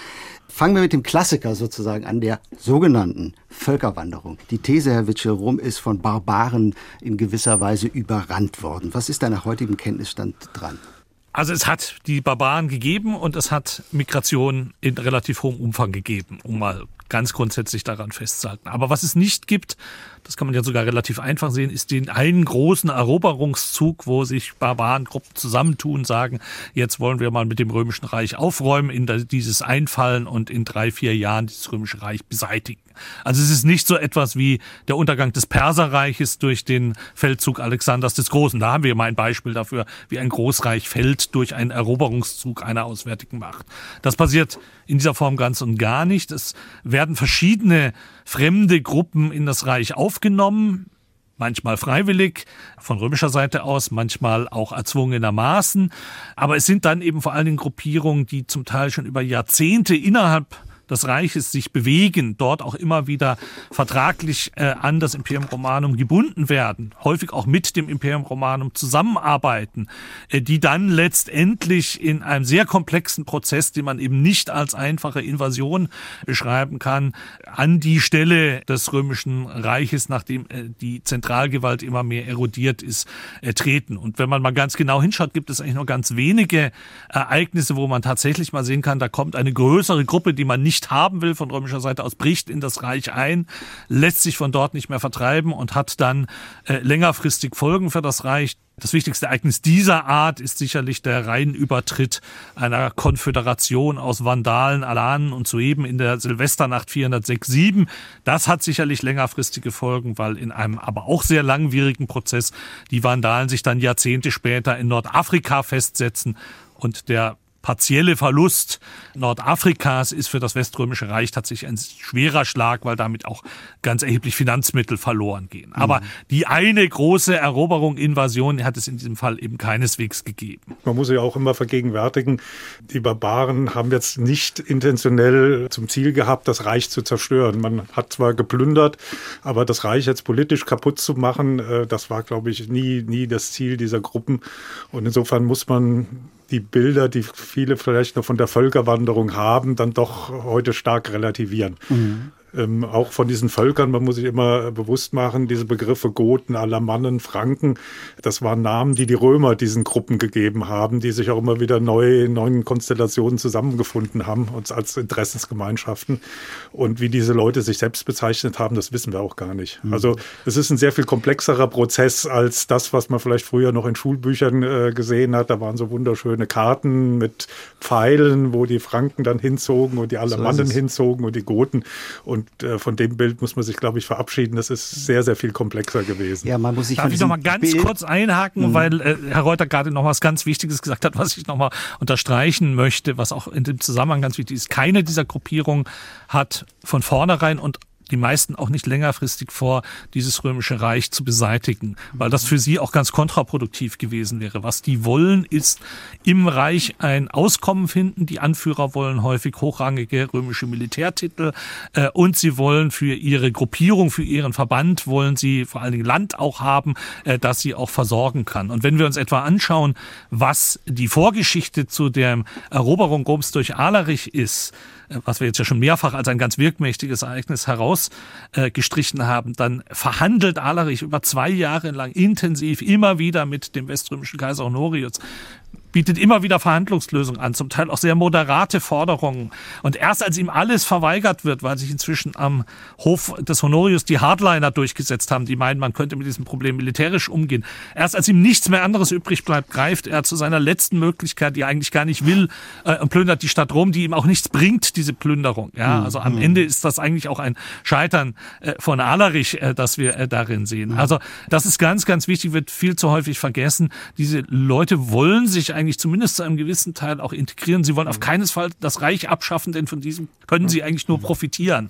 Fangen wir mit dem Klassiker sozusagen an, der sogenannten Völkerwanderung. Die These, Herr Witschel, Rom ist von Barbaren in gewisser Weise überrannt worden. Was ist da nach heutigem Kenntnisstand dran? Also es hat die Barbaren gegeben und es hat Migration in relativ hohem Umfang gegeben, um mal ganz grundsätzlich daran festzuhalten. Aber was es nicht gibt, das kann man ja sogar relativ einfach sehen, ist den einen großen Eroberungszug, wo sich Barbarengruppen zusammentun, sagen, jetzt wollen wir mal mit dem Römischen Reich aufräumen, in dieses Einfallen und in drei, vier Jahren dieses Römische Reich beseitigen. Also es ist nicht so etwas wie der Untergang des Perserreiches durch den Feldzug Alexanders des Großen. Da haben wir mal ein Beispiel dafür, wie ein Großreich fällt durch einen Eroberungszug einer auswärtigen Macht. Das passiert in dieser Form ganz und gar nicht. Es werden verschiedene fremde Gruppen in das Reich aufgenommen, manchmal freiwillig von römischer Seite aus, manchmal auch erzwungenermaßen. Aber es sind dann eben vor allen Dingen Gruppierungen, die zum Teil schon über Jahrzehnte innerhalb des Reiches sich bewegen, dort auch immer wieder vertraglich äh, an das Imperium Romanum gebunden werden, häufig auch mit dem Imperium Romanum zusammenarbeiten, äh, die dann letztendlich in einem sehr komplexen Prozess, den man eben nicht als einfache Invasion beschreiben kann, an die Stelle des römischen Reiches, nachdem äh, die Zentralgewalt immer mehr erodiert ist, äh, treten. Und wenn man mal ganz genau hinschaut, gibt es eigentlich nur ganz wenige Ereignisse, wo man tatsächlich mal sehen kann, da kommt eine größere Gruppe, die man nicht nicht haben will von römischer Seite aus, bricht in das Reich ein, lässt sich von dort nicht mehr vertreiben und hat dann äh, längerfristig Folgen für das Reich. Das wichtigste Ereignis dieser Art ist sicherlich der Rheinübertritt einer Konföderation aus Vandalen, Alanen und Sueben in der Silvesternacht 406-7. Das hat sicherlich längerfristige Folgen, weil in einem aber auch sehr langwierigen Prozess die Vandalen sich dann Jahrzehnte später in Nordafrika festsetzen und der partielle Verlust Nordafrikas ist für das Weströmische Reich tatsächlich ein schwerer Schlag, weil damit auch ganz erheblich Finanzmittel verloren gehen. Aber mhm. die eine große Eroberung, Invasion hat es in diesem Fall eben keineswegs gegeben. Man muss ja auch immer vergegenwärtigen, die Barbaren haben jetzt nicht intentionell zum Ziel gehabt, das Reich zu zerstören. Man hat zwar geplündert, aber das Reich jetzt politisch kaputt zu machen, äh, das war, glaube ich, nie, nie das Ziel dieser Gruppen. Und insofern muss man die Bilder, die viele vielleicht noch von der Völkerwanderung haben, dann doch heute stark relativieren. Mhm ähm, auch von diesen Völkern, man muss sich immer bewusst machen, diese Begriffe Goten, Alamannen, Franken, das waren Namen, die die Römer diesen Gruppen gegeben haben, die sich auch immer wieder neu in neuen Konstellationen zusammengefunden haben, uns als Interessensgemeinschaften. Und wie diese Leute sich selbst bezeichnet haben, das wissen wir auch gar nicht. Mhm. Also es ist ein sehr viel komplexerer Prozess als das, was man vielleicht früher noch in Schulbüchern äh, gesehen hat. Da waren so wunderschöne Karten mit Pfeilen, wo die Franken dann hinzogen und die Alamannen so hinzogen und die Goten. Und und äh, von dem Bild muss man sich, glaube ich, verabschieden. Das ist sehr, sehr viel komplexer gewesen. Ja, man muss sich Darf ich noch mal ganz Bild kurz einhaken, mhm. weil äh, Herr Reuter gerade noch was ganz Wichtiges gesagt hat, was ich noch mal unterstreichen möchte, was auch in dem Zusammenhang ganz wichtig ist. Keine dieser Gruppierungen hat von vornherein und die meisten auch nicht längerfristig vor, dieses römische Reich zu beseitigen, weil das für sie auch ganz kontraproduktiv gewesen wäre. Was die wollen, ist im Reich ein Auskommen finden. Die Anführer wollen häufig hochrangige römische Militärtitel äh, und sie wollen für ihre Gruppierung, für ihren Verband, wollen sie vor allen Dingen Land auch haben, äh, das sie auch versorgen kann. Und wenn wir uns etwa anschauen, was die Vorgeschichte zu der Eroberung Roms durch Alarich ist, was wir jetzt ja schon mehrfach als ein ganz wirkmächtiges Ereignis herausgestrichen haben, dann verhandelt Alarich über zwei Jahre lang intensiv immer wieder mit dem weströmischen Kaiser Honorius bietet immer wieder Verhandlungslösungen an, zum Teil auch sehr moderate Forderungen. Und erst als ihm alles verweigert wird, weil sich inzwischen am Hof des Honorius die Hardliner durchgesetzt haben, die meinen, man könnte mit diesem Problem militärisch umgehen, erst als ihm nichts mehr anderes übrig bleibt, greift er zu seiner letzten Möglichkeit, die er eigentlich gar nicht will, äh, und plündert die Stadt Rom, die ihm auch nichts bringt, diese Plünderung. Ja, mhm. also am Ende ist das eigentlich auch ein Scheitern äh, von Alerich, äh, das wir äh, darin sehen. Mhm. Also das ist ganz, ganz wichtig, wird viel zu häufig vergessen. Diese Leute wollen sich eigentlich zumindest zu einem gewissen Teil auch integrieren. Sie wollen auf keinen Fall das Reich abschaffen, denn von diesem können sie eigentlich nur profitieren.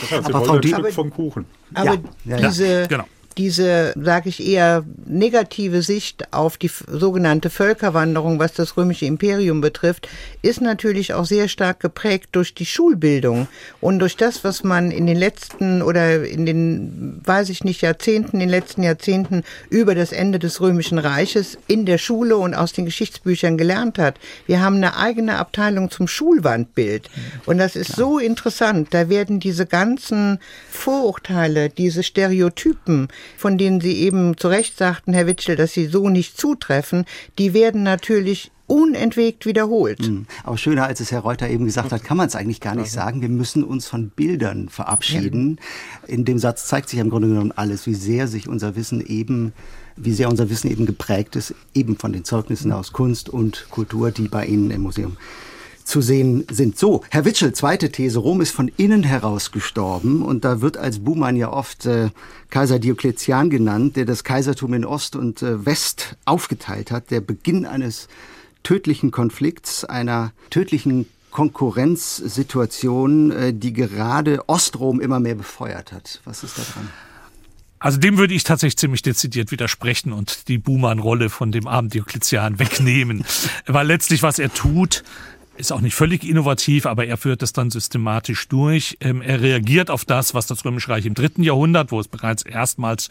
Das heißt, sie aber wollen ein Stück vom Kuchen. Aber ja, diese, genau diese, sage ich eher, negative Sicht auf die sogenannte Völkerwanderung, was das römische Imperium betrifft, ist natürlich auch sehr stark geprägt durch die Schulbildung und durch das, was man in den letzten oder in den, weiß ich nicht, Jahrzehnten, in den letzten Jahrzehnten über das Ende des römischen Reiches in der Schule und aus den Geschichtsbüchern gelernt hat. Wir haben eine eigene Abteilung zum Schulwandbild und das ist so interessant. Da werden diese ganzen Vorurteile, diese Stereotypen, von denen Sie eben zu Recht sagten, Herr Witschel, dass sie so nicht zutreffen, die werden natürlich unentwegt wiederholt. Mhm. Aber schöner, als es Herr Reuter eben gesagt hat, kann man es eigentlich gar nicht sagen. Wir müssen uns von Bildern verabschieden. Ja. In dem Satz zeigt sich im Grunde genommen alles, wie sehr sich unser Wissen eben wie sehr unser Wissen eben geprägt ist, eben von den Zeugnissen aus Kunst und Kultur, die bei Ihnen im Museum zu sehen sind. So, Herr Witschel, zweite These. Rom ist von innen heraus gestorben und da wird als Buhmann ja oft äh, Kaiser Diokletian genannt, der das Kaisertum in Ost und äh, West aufgeteilt hat. Der Beginn eines tödlichen Konflikts, einer tödlichen Konkurrenzsituation, äh, die gerade Ostrom immer mehr befeuert hat. Was ist da dran? Also dem würde ich tatsächlich ziemlich dezidiert widersprechen und die Buhmann-Rolle von dem armen Diokletian wegnehmen. Weil letztlich, was er tut, ist auch nicht völlig innovativ, aber er führt es dann systematisch durch. Ähm, er reagiert auf das, was das Römische Reich im dritten Jahrhundert, wo es bereits erstmals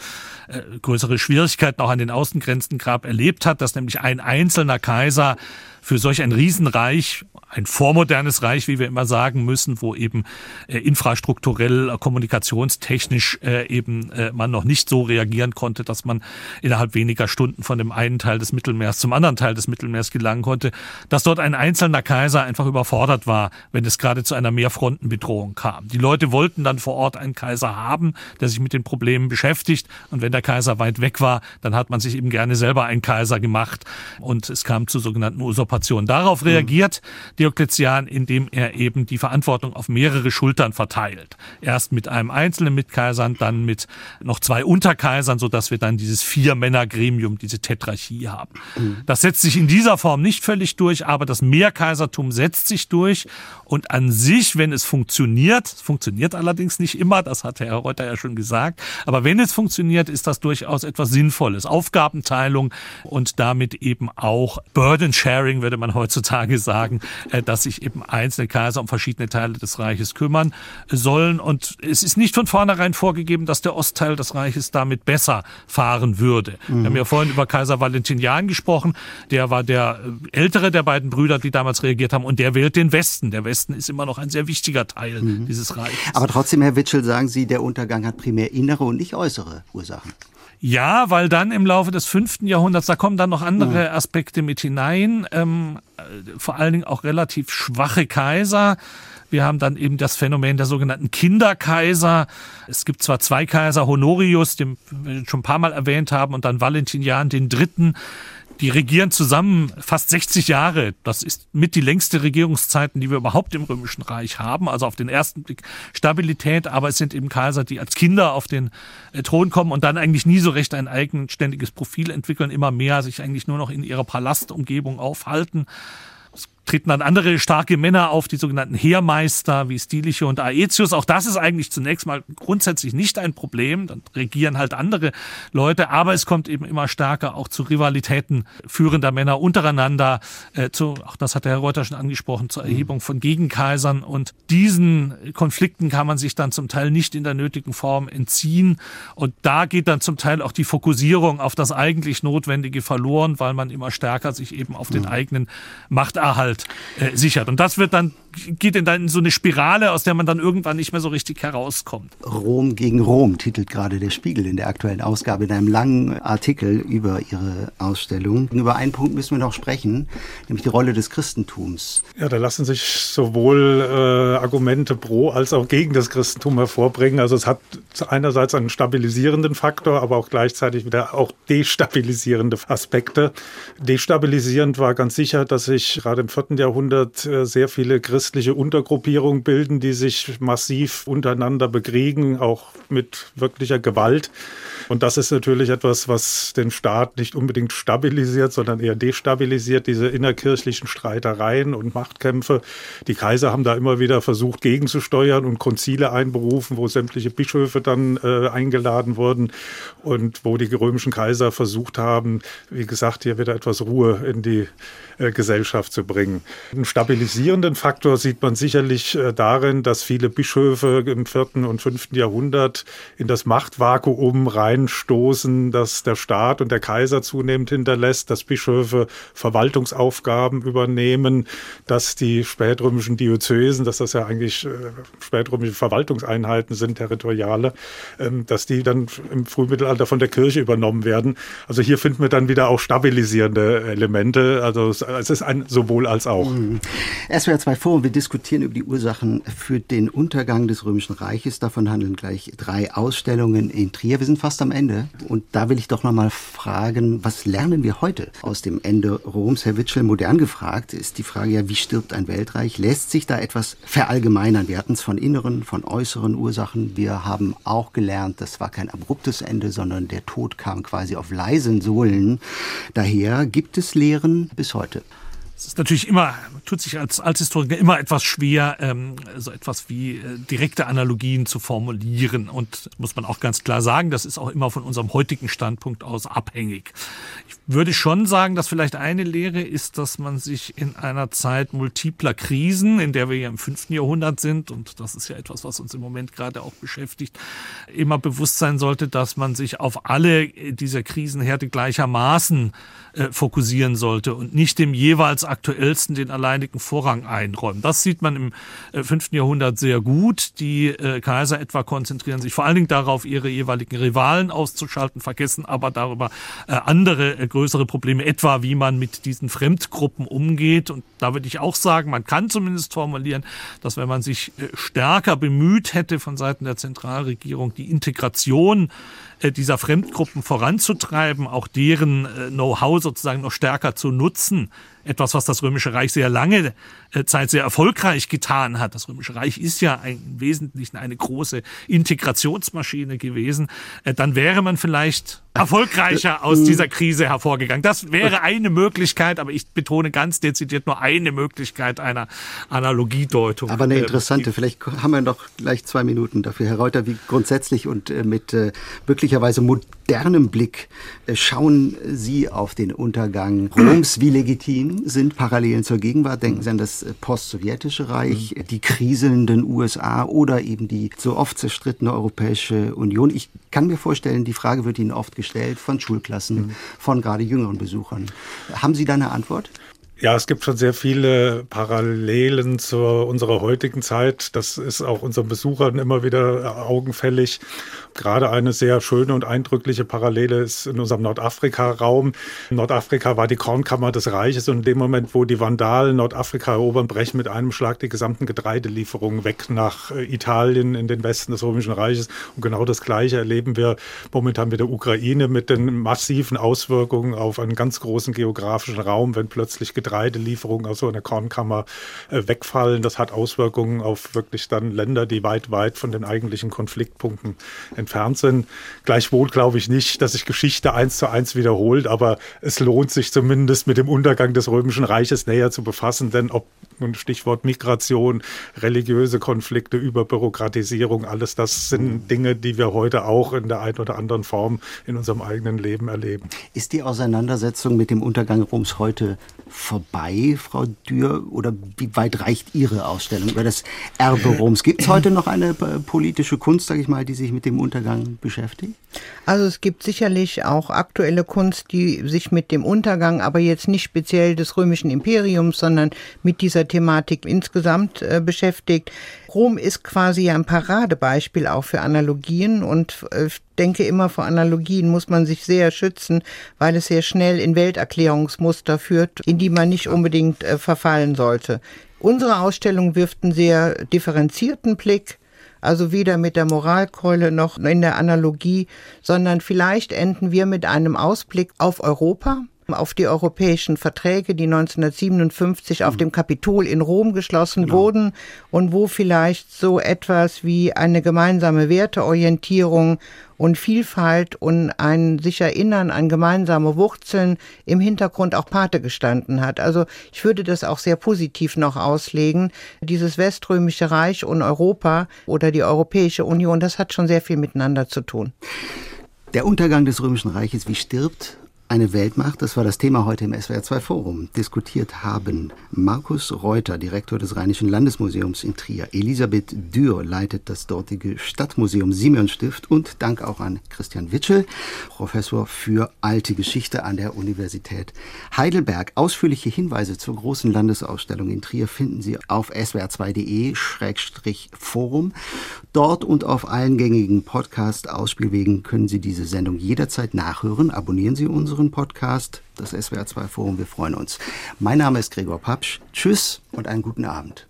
äh, größere Schwierigkeiten auch an den Außengrenzen gab, erlebt hat, dass nämlich ein einzelner Kaiser für solch ein Riesenreich ein vormodernes Reich, wie wir immer sagen müssen, wo eben äh, infrastrukturell, äh, kommunikationstechnisch äh, eben äh, man noch nicht so reagieren konnte, dass man innerhalb weniger Stunden von dem einen Teil des Mittelmeers zum anderen Teil des Mittelmeers gelangen konnte, dass dort ein einzelner Kaiser einfach überfordert war, wenn es gerade zu einer Mehrfrontenbedrohung kam. Die Leute wollten dann vor Ort einen Kaiser haben, der sich mit den Problemen beschäftigt und wenn der Kaiser weit weg war, dann hat man sich eben gerne selber einen Kaiser gemacht und es kam zu sogenannten Usurpationen. Darauf reagiert mhm Diokletian, indem er eben die Verantwortung auf mehrere Schultern verteilt. Erst mit einem einzelnen Mitkaisern, dann mit noch zwei Unterkaisern, sodass wir dann dieses Vier-Männer-Gremium, diese Tetrarchie haben. Das setzt sich in dieser Form nicht völlig durch, aber das Mehrkaisertum setzt sich durch und an sich, wenn es funktioniert, funktioniert allerdings nicht immer, das hat Herr Reuter ja schon gesagt, aber wenn es funktioniert, ist das durchaus etwas Sinnvolles. Aufgabenteilung und damit eben auch Burden Sharing, würde man heutzutage sagen, dass sich eben einzelne Kaiser um verschiedene Teile des Reiches kümmern sollen. Und es ist nicht von vornherein vorgegeben, dass der Ostteil des Reiches damit besser fahren würde. Mhm. Wir haben ja vorhin über Kaiser Valentinian gesprochen. Der war der äh, ältere der beiden Brüder, die damals reagiert haben. Und der wählt den Westen. Der Westen ist immer noch ein sehr wichtiger Teil mhm. dieses Reiches. Aber trotzdem, Herr Witschel, sagen Sie, der Untergang hat primär innere und nicht äußere Ursachen. Ja, weil dann im Laufe des fünften Jahrhunderts, da kommen dann noch andere Aspekte mit hinein, ähm, äh, vor allen Dingen auch relativ schwache Kaiser. Wir haben dann eben das Phänomen der sogenannten Kinderkaiser. Es gibt zwar zwei Kaiser, Honorius, den wir schon ein paar Mal erwähnt haben, und dann Valentinian den Dritten. Die regieren zusammen fast 60 Jahre. Das ist mit die längste Regierungszeiten, die wir überhaupt im Römischen Reich haben. Also auf den ersten Blick Stabilität, aber es sind eben Kaiser, die als Kinder auf den äh, Thron kommen und dann eigentlich nie so recht ein eigenständiges Profil entwickeln, immer mehr sich eigentlich nur noch in ihrer Palastumgebung aufhalten treten dann andere starke Männer auf, die sogenannten Heermeister wie Stiliche und Aetius. Auch das ist eigentlich zunächst mal grundsätzlich nicht ein Problem. Dann regieren halt andere Leute, aber es kommt eben immer stärker auch zu Rivalitäten führender Männer untereinander, äh, zu, auch das hat der Herr Reuter schon angesprochen, zur Erhebung von Gegenkaisern. Und diesen Konflikten kann man sich dann zum Teil nicht in der nötigen Form entziehen. Und da geht dann zum Teil auch die Fokussierung auf das eigentlich Notwendige verloren, weil man immer stärker sich eben auf den eigenen Machterhalt Nachwelt äh, sichert. Und das wird dann geht in dann in so eine Spirale, aus der man dann irgendwann nicht mehr so richtig herauskommt. Rom gegen Rom titelt gerade der Spiegel in der aktuellen Ausgabe in einem langen Artikel über ihre Ausstellung. Über einen Punkt müssen wir noch sprechen, nämlich die Rolle des Christentums. Ja, da lassen sich sowohl äh, Argumente pro als auch gegen das Christentum hervorbringen. Also es hat einerseits einen stabilisierenden Faktor, aber auch gleichzeitig wieder auch destabilisierende Aspekte. Destabilisierend war ganz sicher, dass sich gerade im vierten Jahrhundert äh, sehr viele Christen christliche Untergruppierungen bilden, die sich massiv untereinander bekriegen, auch mit wirklicher Gewalt. Und das ist natürlich etwas, was den Staat nicht unbedingt stabilisiert, sondern eher destabilisiert, diese innerkirchlichen Streitereien und Machtkämpfe. Die Kaiser haben da immer wieder versucht, gegenzusteuern und Konzile einberufen, wo sämtliche Bischöfe dann äh, eingeladen wurden und wo die römischen Kaiser versucht haben, wie gesagt, hier wieder etwas Ruhe in die äh, Gesellschaft zu bringen. Einen stabilisierenden Faktor sieht man sicherlich äh, darin, dass viele Bischöfe im vierten und fünften Jahrhundert in das Machtvakuum reinstoßen, dass der Staat und der Kaiser zunehmend hinterlässt, dass Bischöfe Verwaltungsaufgaben übernehmen, dass die spätrömischen Diözesen, dass das ja eigentlich äh, spätrömische Verwaltungseinheiten sind, territoriale, ähm, dass die dann im Frühmittelalter von der Kirche übernommen werden. Also hier finden wir dann wieder auch stabilisierende Elemente. Also es ist ein sowohl als auch. SWR 2 Forum, wir diskutieren über die Ursachen für den Untergang des Römischen Reiches. Davon handeln gleich drei Ausstellungen in Trier. Wir sind fast am Ende. Und da will ich doch nochmal fragen, was lernen wir heute aus dem Ende Roms? Herr Witschel, modern gefragt ist die Frage ja, wie stirbt ein Weltreich? Lässt sich da etwas verallgemeinern? Wir hatten es von inneren, von äußeren Ursachen. Wir haben auch gelernt, das war kein abruptes Ende, sondern der Tod kam quasi auf leisen Sohlen. Daher gibt es Lehren bis heute. Es ist natürlich immer, tut sich als, als Historiker immer etwas schwer, ähm, so etwas wie äh, direkte Analogien zu formulieren. Und muss man auch ganz klar sagen, das ist auch immer von unserem heutigen Standpunkt aus abhängig. Ich würde schon sagen, dass vielleicht eine Lehre ist, dass man sich in einer Zeit multipler Krisen, in der wir ja im fünften Jahrhundert sind, und das ist ja etwas, was uns im Moment gerade auch beschäftigt, immer bewusst sein sollte, dass man sich auf alle dieser Krisenherde gleichermaßen äh, fokussieren sollte und nicht dem jeweils aktuellsten den alleinigen Vorrang einräumen. Das sieht man im äh, fünften Jahrhundert sehr gut. Die äh, Kaiser etwa konzentrieren sich vor allen Dingen darauf, ihre jeweiligen Rivalen auszuschalten, vergessen aber darüber äh, andere größere Probleme, etwa wie man mit diesen Fremdgruppen umgeht. Und da würde ich auch sagen, man kann zumindest formulieren, dass wenn man sich stärker bemüht hätte von Seiten der Zentralregierung, die Integration dieser Fremdgruppen voranzutreiben, auch deren äh, Know-how sozusagen noch stärker zu nutzen, etwas, was das Römische Reich sehr lange äh, Zeit sehr erfolgreich getan hat. Das Römische Reich ist ja im Wesentlichen eine große Integrationsmaschine gewesen. Äh, dann wäre man vielleicht erfolgreicher aus dieser Krise hervorgegangen. Das wäre eine Möglichkeit, aber ich betone ganz dezidiert nur eine Möglichkeit einer Analogiedeutung. Aber eine äh, interessante, vielleicht haben wir noch gleich zwei Minuten dafür, Herr Reuter, wie grundsätzlich und mit möglicherweise modernem Blick schauen Sie auf den Untergang Roms, wie legitim sind Parallelen zur Gegenwart. Denken Sie an das äh, post-sowjetische Reich, mhm. die kriselnden USA oder eben die so oft zerstrittene Europäische Union. Ich kann mir vorstellen, die Frage wird Ihnen oft gestellt von Schulklassen, mhm. von gerade jüngeren Besuchern. Haben Sie da eine Antwort? Ja, es gibt schon sehr viele Parallelen zu unserer heutigen Zeit. Das ist auch unseren Besuchern immer wieder augenfällig. Gerade eine sehr schöne und eindrückliche Parallele ist in unserem Nordafrika-Raum. Nordafrika war die Kornkammer des Reiches und in dem Moment, wo die Vandalen Nordafrika erobern, brechen mit einem Schlag die gesamten Getreidelieferungen weg nach äh, Italien in den Westen des Römischen Reiches. Und genau das Gleiche erleben wir momentan mit der Ukraine, mit den massiven Auswirkungen auf einen ganz großen geografischen Raum, wenn plötzlich Getreidelieferungen aus so einer Kornkammer äh, wegfallen. Das hat Auswirkungen auf wirklich dann Länder, die weit, weit von den eigentlichen Konfliktpunkten entfernt sind. Gleichwohl glaube ich nicht, dass sich Geschichte eins zu eins wiederholt, aber es lohnt sich zumindest mit dem Untergang des Römischen Reiches näher zu befassen, denn ob nun Stichwort Migration, religiöse Konflikte, Überbürokratisierung, alles das sind Dinge, die wir heute auch in der einen oder anderen Form in unserem eigenen Leben erleben. Ist die Auseinandersetzung mit dem Untergang Roms heute vorbei? Vorbei, Frau Dürr? Oder wie weit reicht Ihre Ausstellung über das Erbe Roms? Gibt es heute noch eine äh, politische Kunst, sage ich mal, die sich mit dem Untergang beschäftigt? Also es gibt sicherlich auch aktuelle Kunst, die sich mit dem Untergang, aber jetzt nicht speziell des römischen Imperiums, sondern mit dieser Thematik insgesamt äh, beschäftigt. Rom ist quasi ein Paradebeispiel auch für Analogien und äh, ich denke immer, vor Analogien muss man sich sehr schützen, weil es sehr schnell in Welterklärungsmuster führt, in die man nicht unbedingt äh, verfallen sollte. Unsere Ausstellung wirft einen sehr differenzierten Blick also weder mit der Moralkeule noch in der Analogie, sondern vielleicht enden wir mit einem Ausblick auf Europa, auf die europäischen Verträge, die 1957 auf dem Kapitol in Rom geschlossen genau. wurden und wo vielleicht so etwas wie eine gemeinsame Werteorientierung und Vielfalt und ein sich erinnern an gemeinsame Wurzeln im Hintergrund auch Pate gestanden hat. Also ich würde das auch sehr positiv noch auslegen. Dieses Weströmische Reich und Europa oder die Europäische Union, das hat schon sehr viel miteinander zu tun. Der Untergang des Römischen Reiches, wie stirbt eine Weltmacht, das war das Thema heute im SWR2 Forum. Diskutiert haben Markus Reuter, Direktor des Rheinischen Landesmuseums in Trier, Elisabeth Dürr leitet das dortige Stadtmuseum Simeonstift und Dank auch an Christian Witschel, Professor für alte Geschichte an der Universität Heidelberg. Ausführliche Hinweise zur großen Landesausstellung in Trier finden Sie auf swr2.de-forum. Dort und auf allen gängigen Podcast-Ausspielwegen können Sie diese Sendung jederzeit nachhören. Abonnieren Sie unsere unseren Podcast, das SWR2 Forum. Wir freuen uns. Mein Name ist Gregor Papsch. Tschüss und einen guten Abend.